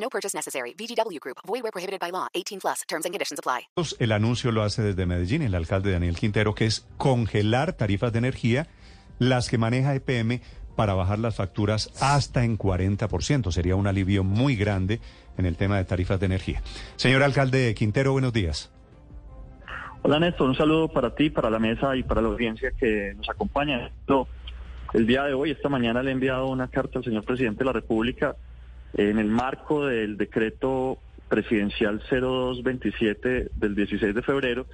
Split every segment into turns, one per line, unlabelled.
No purchase necessary. VGW Group. Void where prohibited by law. 18 plus. Terms and conditions apply.
El anuncio lo hace desde Medellín el alcalde Daniel Quintero, que es congelar tarifas de energía, las que maneja EPM, para bajar las facturas hasta en 40%. Sería un alivio muy grande en el tema de tarifas de energía. Señor alcalde Quintero, buenos días.
Hola Néstor, un saludo para ti, para la mesa y para la audiencia que nos acompaña. El día de hoy, esta mañana, le he enviado una carta al señor presidente de la República en el marco del decreto presidencial 0227 del 16 de febrero,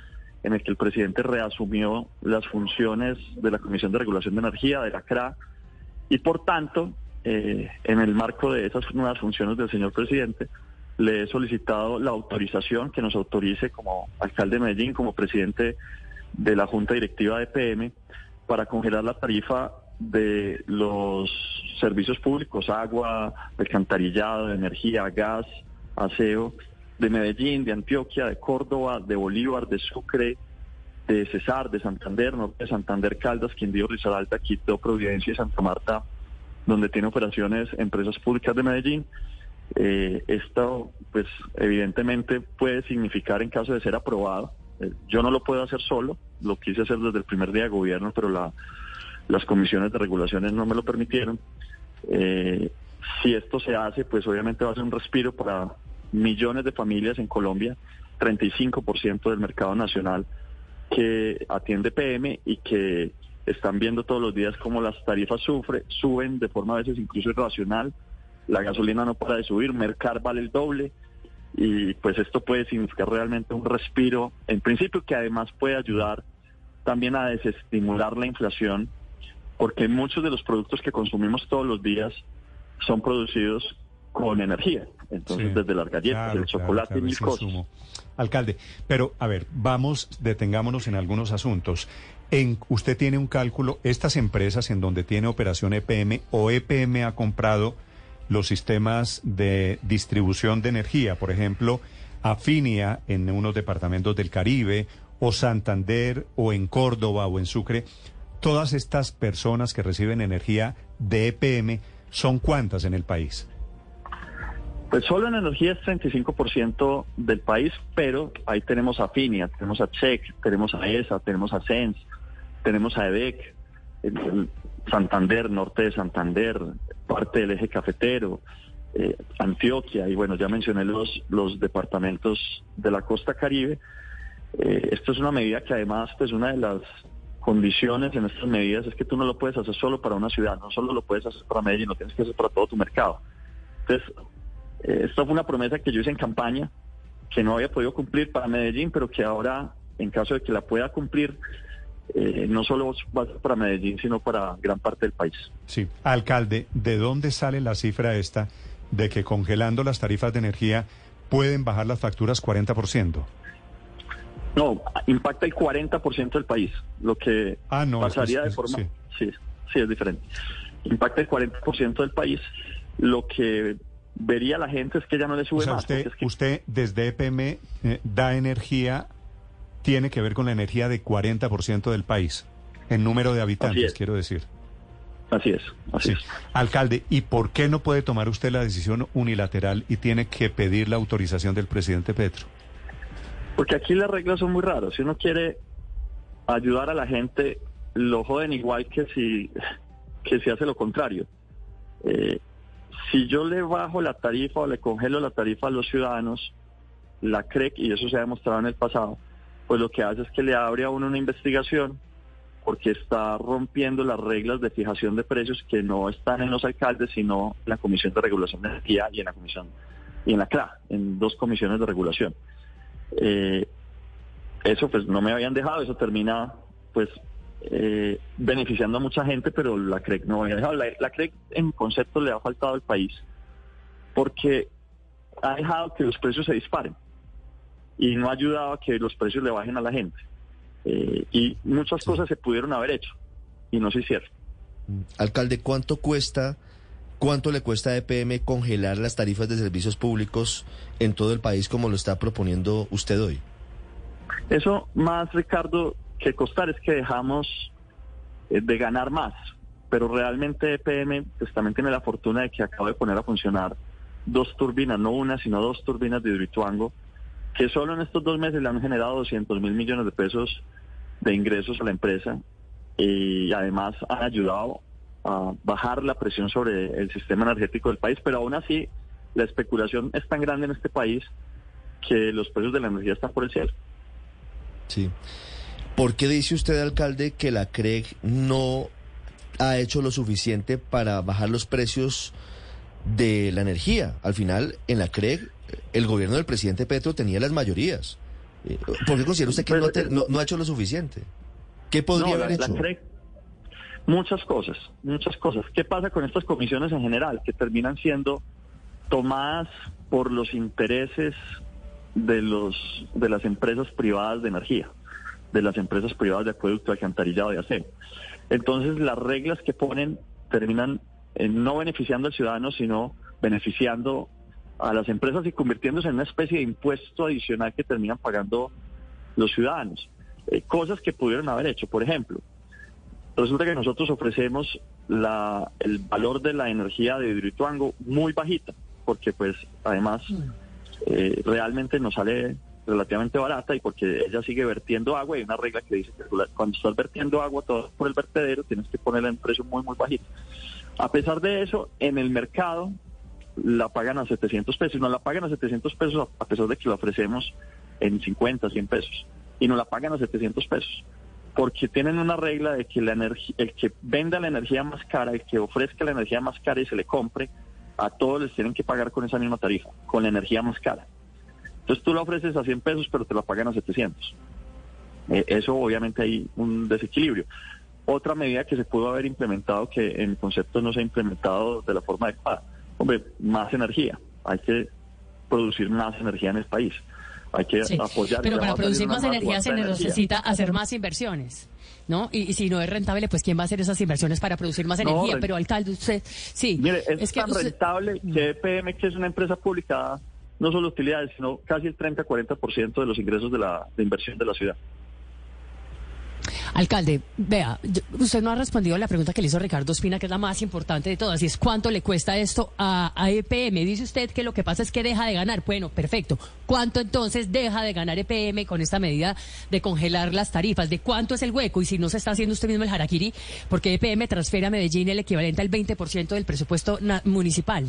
en el que el presidente reasumió las funciones de la Comisión de Regulación de Energía, de la CRA, y por tanto, eh, en el marco de esas nuevas funciones del señor presidente, le he solicitado la autorización que nos autorice como alcalde de Medellín, como presidente de la Junta Directiva de PM, para congelar la tarifa de los servicios públicos, agua, alcantarillado, energía, gas, aseo, de Medellín, de Antioquia, de Córdoba, de Bolívar, de Sucre, de Cesar, de Santander, Norte de Santander, Caldas, Quindío, Risaralda, Quito, Providencia y Santa Marta, donde tiene operaciones empresas públicas de Medellín. Eh, esto, pues, evidentemente puede significar en caso de ser aprobado. Eh, yo no lo puedo hacer solo, lo quise hacer desde el primer día de gobierno, pero la, las comisiones de regulaciones no me lo permitieron. Eh, si esto se hace, pues obviamente va a ser un respiro para millones de familias en Colombia, 35% del mercado nacional que atiende PM y que están viendo todos los días cómo las tarifas sufre, suben de forma a veces incluso irracional, la gasolina no para de subir, Mercar vale el doble y pues esto puede significar realmente un respiro, en principio que además puede ayudar también a desestimular la inflación, porque muchos de los productos que consumimos todos los días son producidos con energía. Entonces, desde las galletas, el chocolate y mil cosas.
Alcalde, pero a ver, vamos, detengámonos en algunos asuntos. En, usted tiene un cálculo, estas empresas en donde tiene operación EPM o EPM ha comprado los sistemas de distribución de energía, por ejemplo, Afinia en unos departamentos del Caribe, o Santander, o en Córdoba, o en Sucre, todas estas personas que reciben energía de EPM, ¿son cuántas en el país?
Pues solo en energía es 35% del país, pero ahí tenemos a Finia, tenemos a Check, tenemos a ESA, tenemos a SENS, tenemos a EDEC, Santander, norte de Santander, parte del eje cafetero, eh, Antioquia, y bueno, ya mencioné los, los departamentos de la costa caribe. Eh, esto es una medida que además, pues una de las condiciones en estas medidas es que tú no lo puedes hacer solo para una ciudad, no solo lo puedes hacer para Medellín, lo tienes que hacer para todo tu mercado. Entonces, eh, esto fue una promesa que yo hice en campaña, que no había podido cumplir para Medellín, pero que ahora, en caso de que la pueda cumplir, eh, no solo para Medellín, sino para gran parte del país.
Sí, alcalde, ¿de dónde sale la cifra esta de que congelando las tarifas de energía pueden bajar las facturas 40%?
No, impacta el 40% del país, lo que
ah, no,
pasaría de forma... Sí. sí, sí, es diferente. Impacta el 40% del país, lo que vería la gente es que ya no le sube más.
Usted, usted desde EPM eh, da energía, tiene que ver con la energía de 40% del país, en número de habitantes, quiero decir.
Así es, así es.
Alcalde, ¿y por qué no puede tomar usted la decisión unilateral y tiene que pedir la autorización del presidente Petro?
Porque aquí las reglas son muy raras. Si uno quiere ayudar a la gente, lo joden igual que si, que si hace lo contrario. Eh, si yo le bajo la tarifa o le congelo la tarifa a los ciudadanos, la CREC, y eso se ha demostrado en el pasado, pues lo que hace es que le abre a uno una investigación porque está rompiendo las reglas de fijación de precios que no están en los alcaldes, sino en la Comisión de Regulación de Energía y en la Comisión y en la CRA, en dos comisiones de regulación. Eh, eso pues no me habían dejado, eso termina pues eh, beneficiando a mucha gente, pero la CREC no había dejado. La, CREC en concepto le ha faltado al país, porque ha dejado que los precios se disparen y no ha ayudado a que los precios le bajen a la gente. Eh, y muchas cosas se pudieron haber hecho y no se hicieron.
Alcalde, ¿cuánto cuesta, cuánto le cuesta a EPM congelar las tarifas de servicios públicos en todo el país como lo está proponiendo usted hoy?
Eso más, Ricardo, que costar es que dejamos eh, de ganar más, pero realmente EPM pues, también tiene la fortuna de que acaba de poner a funcionar dos turbinas, no una, sino dos turbinas de Hidroituango, que solo en estos dos meses le han generado 200 mil millones de pesos de ingresos a la empresa y además han ayudado a bajar la presión sobre el sistema energético del país, pero aún así la especulación es tan grande en este país que los precios de la energía están por el cielo.
Sí. ¿Por qué dice usted, alcalde, que la CREG no ha hecho lo suficiente para bajar los precios de la energía? Al final, en la CREG, el gobierno del presidente Petro tenía las mayorías. Eh, ¿Por qué considera usted que no,
Pues,
no- no ha hecho lo suficiente? ¿Qué podría
No,
haber
la
hecho?
Muchas cosas, muchas cosas. ¿Qué pasa con estas comisiones en general? Que terminan siendo tomadas por los intereses de los de las empresas privadas de energía, de las empresas privadas de acueducto, alcantarillado y aseo. Entonces las reglas que ponen terminan eh, no beneficiando al ciudadano, sino beneficiando a las empresas y convirtiéndose en una especie de impuesto adicional que terminan pagando los ciudadanos. Eh, cosas que pudieron haber hecho. Por ejemplo, resulta que nosotros ofrecemos la, el valor de la energía de Hidroituango muy bajita, porque pues además eh, realmente nos sale relativamente barata y porque ella sigue vertiendo agua y hay una regla que dice que cuando estás vertiendo agua todo por el vertedero tienes que ponerla en precio muy muy bajito. A pesar de eso, en el mercado la pagan a 700 pesos, no la pagan a 700 pesos a pesar de que la ofrecemos en 50, 100 pesos y no la pagan a 700 pesos porque tienen una regla de que la el que venda la energía más cara, el que ofrezca la energía más cara y se le compre, a todos les tienen que pagar con esa misma tarifa, con la energía más cara. Entonces tú la ofreces a 100 pesos, pero te la pagan a 700. Eh, eso obviamente hay un desequilibrio. Otra medida que se pudo haber implementado, que en concepto no se ha implementado de la forma adecuada, hombre, más energía. Hay que producir más energía en el país. Hay que
Sí,
apoyar.
Pero para producir más energía se
energía.
necesita hacer más inversiones, ¿no? Y, y si no es rentable, pues ¿quién va a hacer esas inversiones para producir más
No,
energía? Pero alcalde, usted, sí,
Mire, es,
que
tan
usted-
rentable que EPM, que es una empresa pública, no solo utilidades, sino casi el 30-40% de los ingresos de la de inversión de la ciudad.
Alcalde, vea, usted no ha respondido a la pregunta que le hizo Ricardo Espina, que es la más importante de todas, y es cuánto le cuesta esto a, EPM. Dice usted que lo que pasa es que deja de ganar. Bueno, perfecto. ¿Cuánto entonces deja de ganar EPM con esta medida de congelar las tarifas? ¿De cuánto es el hueco? Y si no se está haciendo usted mismo el harakiri, porque EPM transfiere a Medellín el equivalente al 20% del presupuesto municipal.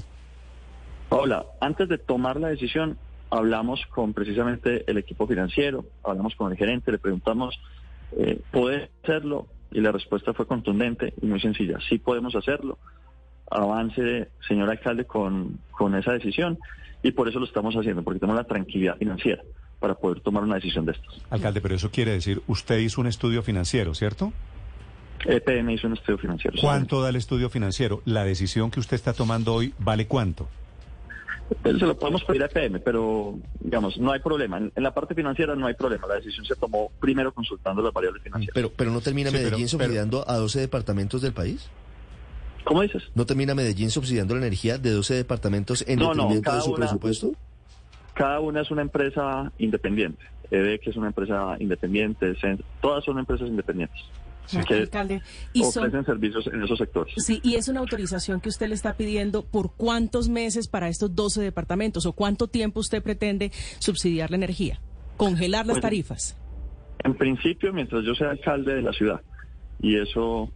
Hola, antes de tomar la decisión, hablamos con precisamente el equipo financiero, hablamos con el gerente, le preguntamos, eh, ¿puede hacerlo? Y la respuesta fue contundente y muy sencilla, sí podemos hacerlo. Avance, señor alcalde, con, con esa decisión y por eso lo estamos haciendo, porque tenemos la tranquilidad financiera para poder tomar una decisión de estas.
Alcalde, pero eso quiere decir, usted hizo un estudio financiero, ¿cierto?
EPM hizo un estudio financiero.
¿Cuánto da el estudio financiero? ¿La decisión que usted está tomando hoy vale cuánto?
Eh, Se lo podemos pedir a EPM, pero digamos, no hay problema. En, en la parte financiera no hay problema. La decisión se tomó primero consultando las variables financieras.
Pero, pero no termina
Sí, pero-
Medellín
pero-
subsidiando a 12 departamentos del país.
¿Cómo dices?
¿No termina Medellín subsidiando la energía de 12 departamentos en
No,
detrimento de su
una-
presupuesto?
Cada una es una empresa independiente. EDEC es una empresa independiente. Cen- Todas son empresas independientes. Que
Alcalde, y son,
ofrecen servicios en esos sectores.
sí, y es una autorización que usted le está pidiendo por cuántos meses para estos 12 departamentos o cuánto tiempo usted pretende subsidiar la energía, congelar las
Pues,
tarifas.
En principio, mientras yo sea alcalde de la ciudad, y eso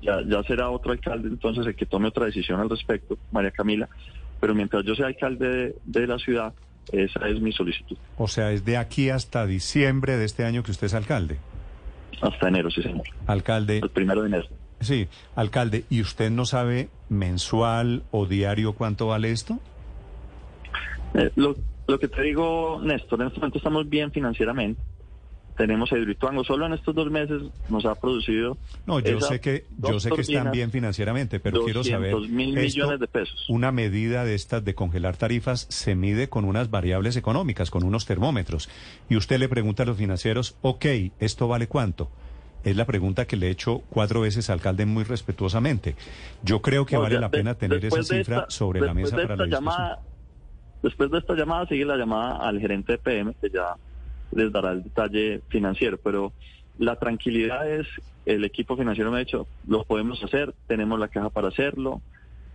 ya, ya será otro alcalde entonces el que tome otra decisión al respecto, María Camila, pero mientras yo sea alcalde de, de la ciudad, esa es mi solicitud.
O sea, es de aquí hasta diciembre de este año que usted es alcalde.
Hasta enero, sí, señor.
Alcalde,
El primero de enero.
sí, alcalde, ¿y usted no sabe mensual o diario cuánto vale esto?
Eh, lo, lo que te digo, Néstor, en este momento estamos bien financieramente, tenemos a Hidroituango. Solo en estos dos meses nos ha producido.
No, yo sé que yo sé que están bien financieramente, pero quiero saber
200 mil
esto,
millones de pesos.
Una medida de estas de congelar tarifas se mide con unas variables económicas, con unos termómetros. Y usted le pregunta a los financieros, ok, ¿esto vale cuánto? Es la pregunta que le he hecho cuatro veces al alcalde muy respetuosamente. Yo creo que
No,
vale
ya
la
de-
pena tener esa cifra
esta-
sobre la mesa
de
para la
esta
discusión.
llamada, Después de esta llamada sigue la llamada al gerente de PM, que ya les dará el detalle financiero, pero la tranquilidad es, el equipo financiero me ha dicho, lo podemos hacer, tenemos la caja para hacerlo,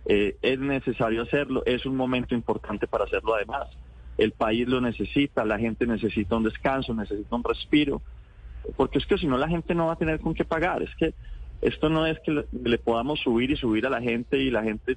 eh, es necesario hacerlo, es un momento importante para hacerlo además. El país lo necesita, la gente necesita un descanso, necesita un respiro, porque es que si no la gente no va a tener con qué pagar, es que esto no es que le, podamos subir y subir a la gente y la gente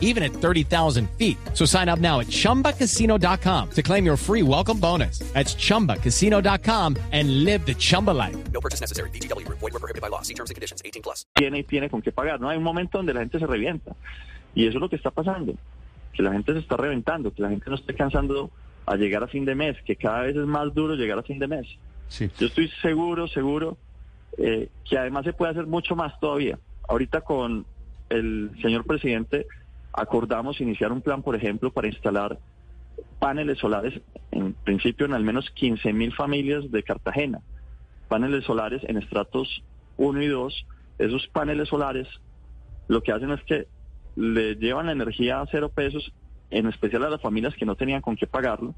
even at 30,000 feet. So sign up now at chumbacasino.com to claim your free welcome bonus. That's chumbacasino.com and live the Chumba life.
No purchase necessary. VGW Group. Void were prohibited by law. See terms and conditions. 18 plus.
tiene y tiene con qué pagar. No hay un momento donde la gente se revienta. Y eso es lo que está pasando. Que la gente se está reventando, que la gente no esté cansando a llegar a fin de mes, que cada vez es más duro llegar a fin de mes.
Sí.
Yo estoy seguro, seguro, eh, que además se puede hacer mucho más todavía. Ahorita con el señor presidente acordamos iniciar un plan, por ejemplo, para instalar paneles solares, en principio en al menos 15 mil familias de Cartagena. Paneles solares en estratos 1 y 2. Esos paneles solares lo que hacen es que le llevan la energía a cero pesos, en especial a las familias que no tenían con qué pagarlo,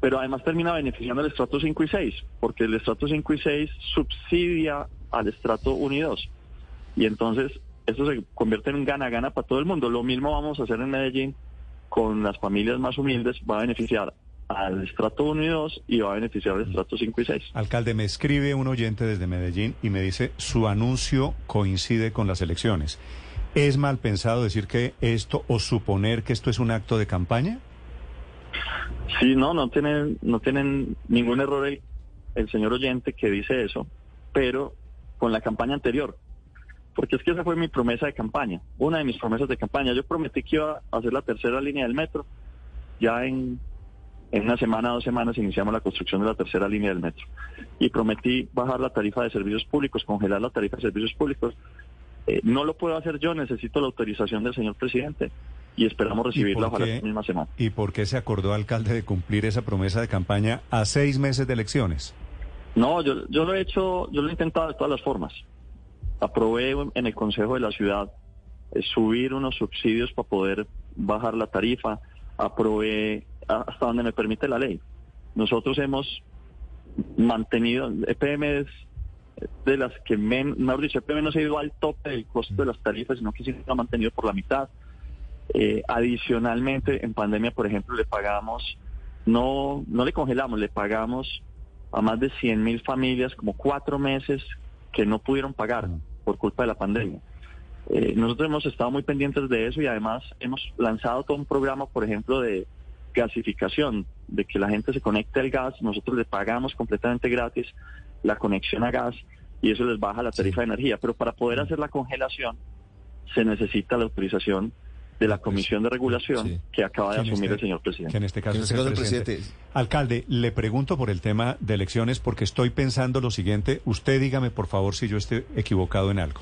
pero además termina beneficiando al estrato 5 y 6, porque el estrato 5 y 6 subsidia al estrato 1 y 2. Y entonces eso se convierte en un gana-gana para todo el mundo. Lo mismo vamos a hacer en Medellín con las familias más humildes, va a beneficiar al estrato 1 y 2 y va a beneficiar al estrato 5 y 6.
Alcalde, me escribe un oyente desde Medellín y me dice, su anuncio coincide con las elecciones. ¿Es mal pensado decir que esto o suponer que esto es un acto de campaña?
Sí, no, no tienen, no tienen ningún error el, el señor oyente que dice eso, pero con la campaña anterior. Porque es que esa fue mi promesa de campaña, una de mis promesas de campaña. Yo prometí que iba a hacer la tercera línea del metro. Ya en, en una semana, dos semanas iniciamos la construcción de la tercera línea del metro. Y prometí bajar la tarifa de servicios públicos, congelar la tarifa de servicios públicos. Eh, no lo puedo hacer yo, necesito la autorización del señor presidente y esperamos recibirla
por
ojalá
qué?
esta misma semana.
¿Y por qué se acordó, alcalde, de cumplir esa promesa de campaña a seis meses de elecciones?
No, yo, yo lo he hecho, yo lo he intentado de todas las formas. Aprobé en el Consejo de la Ciudad eh, subir unos subsidios para poder bajar la tarifa. Aprobé a- hasta donde me permite la ley. Nosotros hemos mantenido, EPM de las que, men, mejor dicho, EPM no se ha ido al tope del costo de las tarifas, sino que se ha mantenido por la mitad. Eh, adicionalmente, en pandemia, por ejemplo, le pagamos, no, no le congelamos, le pagamos a más de 100 mil familias como cuatro meses que no pudieron pagar por culpa de la pandemia. Eh, nosotros hemos estado muy pendientes de eso y además hemos lanzado todo un programa, por ejemplo, de gasificación, de que la gente se conecte al gas, nosotros le pagamos completamente gratis la conexión a gas y eso les baja la tarifa de energía. Pero para poder hacer la congelación se necesita la autorización de la Comisión de Regulación
Sí.
que acaba de asumir
este-
el señor
Que
presidente.
en este caso
En
es
este
el presidente.
presidente.
Alcalde, le pregunto por el tema de elecciones porque estoy pensando lo siguiente. Usted dígame, por favor, si yo estoy equivocado en algo.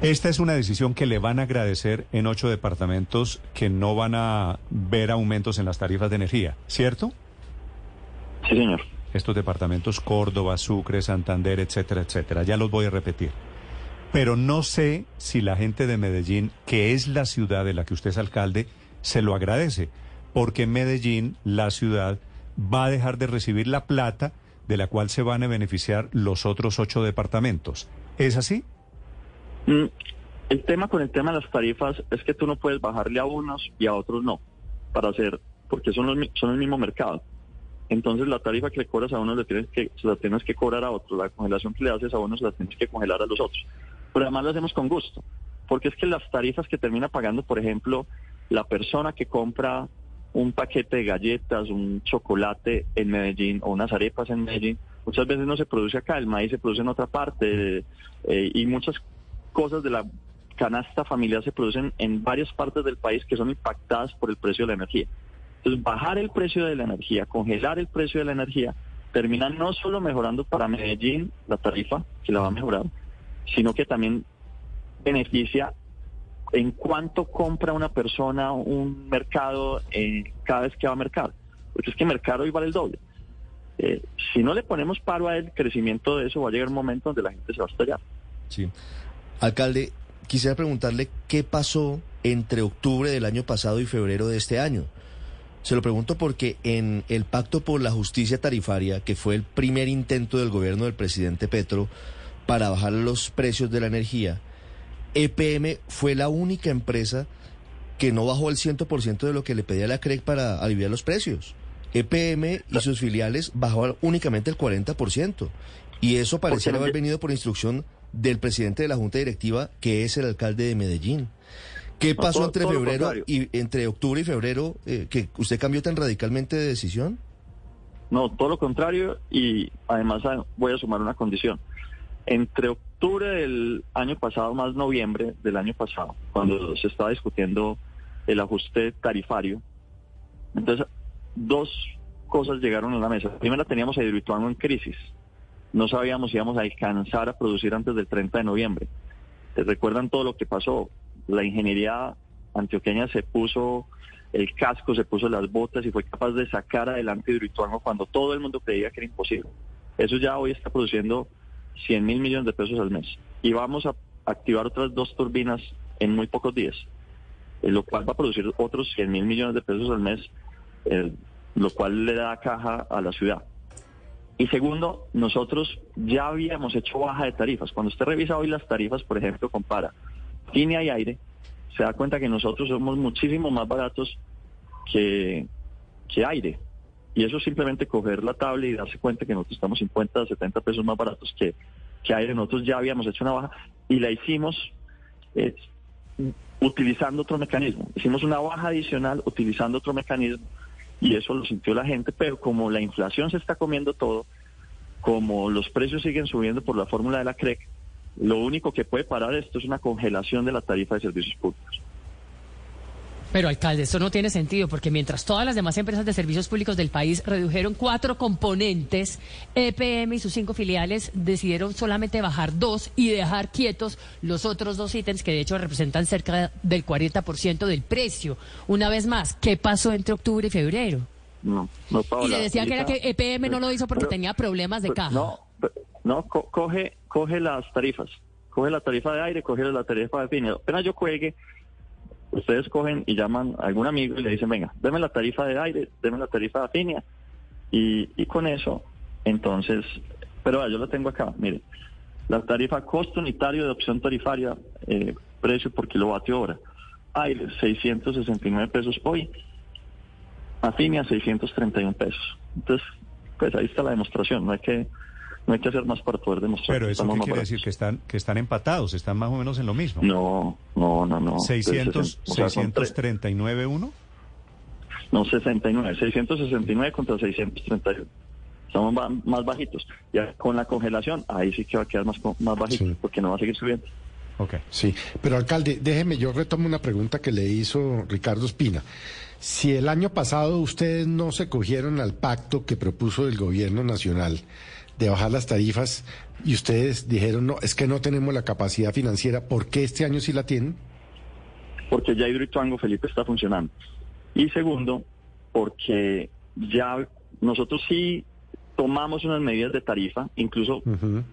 Esta es una decisión que le van a agradecer en ocho departamentos que no van a ver aumentos en las tarifas de energía, ¿cierto?
Sí, señor.
Estos departamentos Córdoba, Sucre, Santander, etcétera, etcétera. Ya los voy a repetir. Pero no sé si la gente de Medellín, que es la ciudad de la que usted es alcalde, se lo agradece, porque Medellín, la ciudad, va a dejar de recibir la plata de la cual se van a beneficiar los otros ocho departamentos. ¿Es así?
Mm, El tema con el tema de las tarifas es que tú no puedes bajarle a unos y a otros no, para hacer, porque son, los, son el mismo mercado. Entonces la tarifa que le cobras a uno le tienes que, se la tienes que cobrar a otro, la congelación que le haces a unos la tienes que congelar a los otros. Pero además lo hacemos con gusto, porque es que las tarifas que termina pagando, por ejemplo, la persona que compra un paquete de galletas, un chocolate en Medellín o unas arepas en Medellín, muchas veces no se produce acá, el maíz se produce en otra parte eh, y muchas cosas de la canasta familiar se producen en varias partes del país que son impactadas por el precio de la energía. Entonces, bajar el precio de la energía, congelar el precio de la energía, termina no solo mejorando para Medellín la tarifa, que la va a mejorar, sino que también beneficia en cuánto compra una persona un mercado eh, cada vez que va a mercado. Porque es que mercado hoy vale el doble. Eh, si no le ponemos paro al crecimiento de eso, va a llegar un momento donde la gente se va a estallar.
Sí. Alcalde, quisiera preguntarle qué pasó entre octubre del año pasado y febrero de este año. Se lo pregunto porque en el Pacto por la Justicia Tarifaria, que fue el primer intento del gobierno del presidente Petro para bajar los precios de la energía, EPM fue la única empresa que no bajó el 100% de lo que le pedía la CREC para aliviar los precios. EPM y sus filiales bajaron únicamente el 40%. Y eso parecía haber venido por instrucción del presidente de la Junta Directiva, que es el alcalde de Medellín. ¿Qué pasó entre febrero y entre octubre y febrero eh, que usted cambió tan radicalmente de decisión?
No, todo lo contrario y además ah, voy a sumar una condición. Entre octubre del año pasado más noviembre del año pasado, cuando se estaba discutiendo el ajuste tarifario, entonces dos cosas llegaron a la mesa. Primero teníamos a Hidroituango en crisis. No sabíamos si íbamos a alcanzar a producir antes del 30 de noviembre. ¿Se recuerdan todo lo que pasó? La ingeniería antioqueña se puso el casco, se puso las botas y fue capaz de sacar adelante Hidroituango cuando todo el mundo creía que era imposible. Eso ya hoy está produciendo 100 mil millones de pesos al mes. Y vamos a activar otras dos turbinas en muy pocos días, lo cual va a producir otros 100 mil millones de pesos al mes, lo cual le da caja a la ciudad. Y segundo, nosotros ya habíamos hecho baja de tarifas. Cuando usted revisa hoy las tarifas, por ejemplo, compara línea y aire, se da cuenta que nosotros somos muchísimo más baratos que, que aire. Y eso es simplemente coger la tabla y darse cuenta que nosotros estamos 50, 70 pesos más baratos que, que aire. Nosotros ya habíamos hecho una baja y la hicimos eh, utilizando otro mecanismo. Hicimos una baja adicional utilizando otro mecanismo y eso lo sintió la gente, pero como la inflación se está comiendo todo, como los precios siguen subiendo por la fórmula de la CREC, lo único que puede parar esto es una congelación de la tarifa de servicios públicos.
Pero, alcalde, esto no tiene sentido porque mientras todas las demás empresas de servicios públicos del país redujeron cuatro componentes, EPM y sus cinco filiales decidieron solamente bajar dos y dejar quietos los otros dos ítems que de hecho representan cerca del 40% del precio. Una vez más, ¿qué pasó entre octubre y febrero?
No, no, Paola,
Y le decía que era que EPM no lo hizo porque tenía problemas de caja.
No, no coge, coge las tarifas. Coge la tarifa de aire, coge la tarifa de fin. Apenas yo cuelgue, ustedes cogen y llaman a algún amigo y le dicen, venga, deme la tarifa de aire, deme la tarifa de afinia. Y, y con eso, entonces, pero yo lo tengo acá, mire, la tarifa costo unitario de opción tarifaria, eh, precio por kilovatio hora, aire 669 pesos hoy, afinia 631 pesos. Entonces, pues ahí está la demostración, no hay que no hay que hacer más para poder demostrar.
Pero eso qué quiere decir que están que están empatados, están más o menos en lo mismo.
No, no, no, no.
600 639 uno.
No, 69, 669 contra 631. Estamos más bajitos. Ya con la congelación, ahí sí que va a quedar más, más bajito, porque no va a seguir subiendo.
Ok, sí. Pero alcalde, déjeme, yo retomo una pregunta que le hizo Ricardo Espina. Si el año pasado ustedes no se cogieron al pacto que propuso el gobierno nacional, de bajar las tarifas y ustedes dijeron, no, es que no tenemos la capacidad financiera, ¿por qué este año sí la tienen?
Porque ya Hidroituango, Felipe, está funcionando. Y segundo, porque ya nosotros sí tomamos unas medidas de tarifa, incluso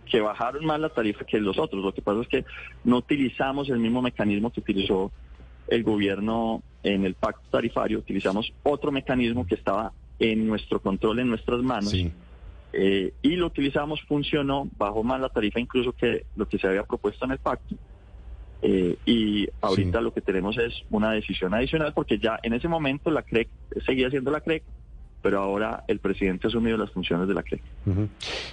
que bajaron más la tarifa que los otros. Lo que pasa es que no utilizamos el mismo mecanismo que utilizó el gobierno en el pacto tarifario, utilizamos otro mecanismo que estaba en nuestro control, en nuestras manos. Eh, y lo utilizamos, funcionó, bajó más la tarifa incluso que lo que se había propuesto en el pacto. Eh, y ahorita lo que tenemos es una decisión adicional porque ya en ese momento la CREC seguía siendo la CREC, pero ahora el presidente ha asumido las funciones de la CREC.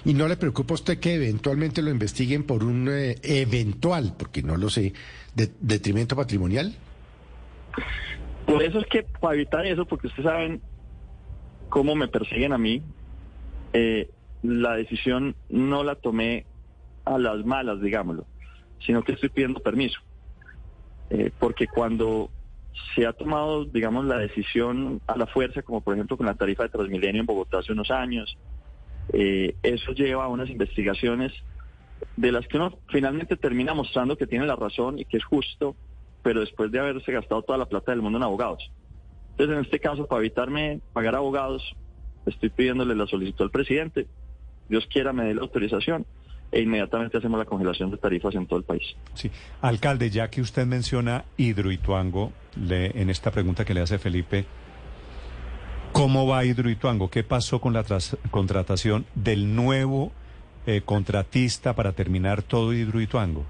¿Y no le preocupa a usted que eventualmente lo investiguen por un eh, eventual, porque no lo sé, detrimento patrimonial?
Por eso es que, para evitar eso, porque ustedes saben cómo me persiguen a mí, eh, la decisión no la tomé a las malas, digámoslo, sino que estoy pidiendo permiso. Eh, porque cuando se ha tomado, digamos, la decisión a la fuerza, como por ejemplo con la tarifa de Transmilenio en Bogotá hace unos años, eh, eso lleva a unas investigaciones de las que uno finalmente termina mostrando que tiene la razón y que es justo, pero después de haberse gastado toda la plata del mundo en abogados. Entonces, en este caso, para evitarme pagar abogados, estoy pidiéndole la solicitud al presidente. Dios quiera me dé la autorización e inmediatamente hacemos la congelación de tarifas en todo el país.
Sí. Alcalde, ya que usted menciona Hidroituango, le, en esta pregunta que le hace Felipe, ¿cómo va Hidroituango? ¿Qué pasó con la tras- contratación del nuevo eh, contratista para terminar todo Hidroituango?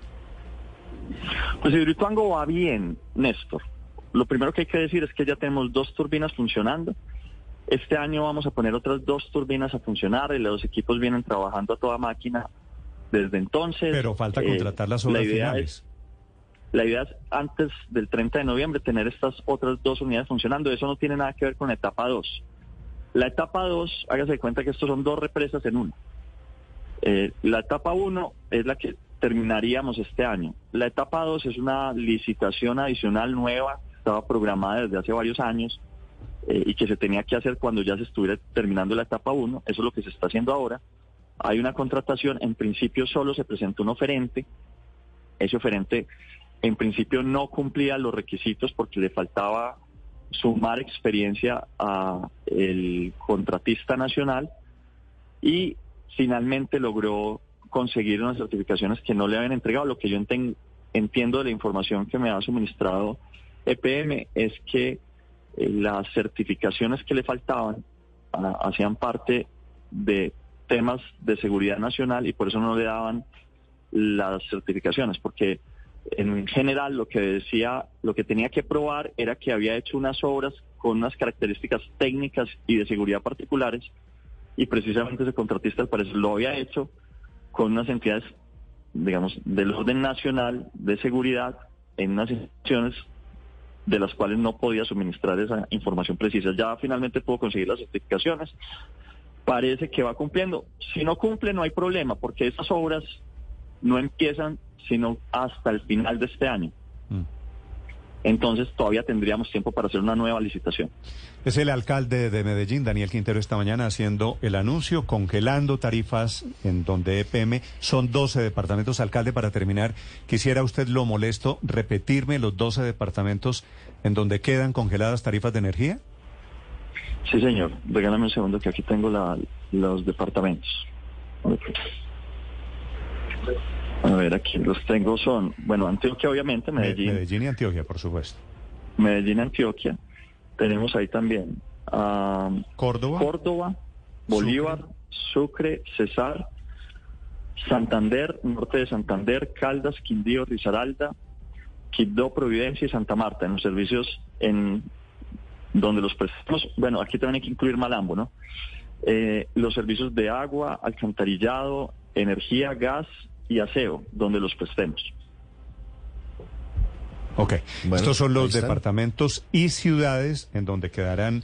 Pues Hidroituango va bien, Néstor. Lo primero que hay que decir es que ya tenemos dos turbinas funcionando. Este año vamos a poner otras dos turbinas a funcionar y los equipos vienen trabajando a toda máquina desde entonces.
Pero falta
Eh,
contratar las
la
obras
idea
finales.
es- la idea es antes del 30 de noviembre tener estas otras dos unidades funcionando. Eso no tiene nada que ver con la etapa 2. La etapa 2, hágase de cuenta que estos son dos represas en una. Eh, la etapa 1 es la que terminaríamos este año. La etapa 2 es una licitación adicional nueva, estaba programada desde hace varios años eh, y que se tenía que hacer cuando ya se estuviera terminando la etapa 1. Eso es lo que se está haciendo ahora. Hay una contratación, en principio solo se presentó un oferente. Ese oferente en principio no cumplía los requisitos porque le faltaba sumar experiencia a el contratista nacional y finalmente logró conseguir unas certificaciones que no le habían entregado. Lo que yo entiendo de la información que me ha suministrado EPM es que las certificaciones que le faltaban ah, hacían parte de temas de seguridad nacional y por eso no le daban las certificaciones, porque en general lo que decía, lo que tenía que probar era que había hecho unas obras con unas características técnicas y de seguridad particulares y precisamente ese contratista al parecer lo había hecho con unas entidades, digamos, del orden nacional de seguridad en unas instituciones de las cuales no podía suministrar esa información precisa. Ya finalmente pudo conseguir las certificaciones. Parece que va cumpliendo. Si no cumple, no hay problema, porque esas obras no empiezan sino hasta el final de este año.
Mm.
Entonces todavía tendríamos tiempo para hacer una nueva licitación.
Es el alcalde de Medellín, Daniel Quintero, esta mañana haciendo el anuncio, congelando tarifas en donde EPM son 12 departamentos. Alcalde, para terminar, quisiera usted lo molesto repetirme los 12 departamentos en donde quedan congeladas tarifas de energía.
Sí, señor. Regálame un segundo que aquí tengo la- los departamentos. Ok. A ver, aquí los tengo son, bueno, Antioquia obviamente,
Me-
Medellín,
Medellín y Antioquia, por supuesto.
Medellín, Antioquia. Tenemos ahí también ah,
Córdoba.
Córdoba, Bolívar, Sucre, Cesar, Santander, norte de Santander, Caldas, Quindío, Risaralda, Quibdó, Providencia y Santa Marta, en los servicios en donde los prestamos, bueno, aquí también hay que incluir Malambo, ¿no? Eh, los servicios de agua, alcantarillado, energía, gas y aseo, donde los prestemos.
Ok.
Bueno,
Estos son los departamentos y ciudades en donde quedarán,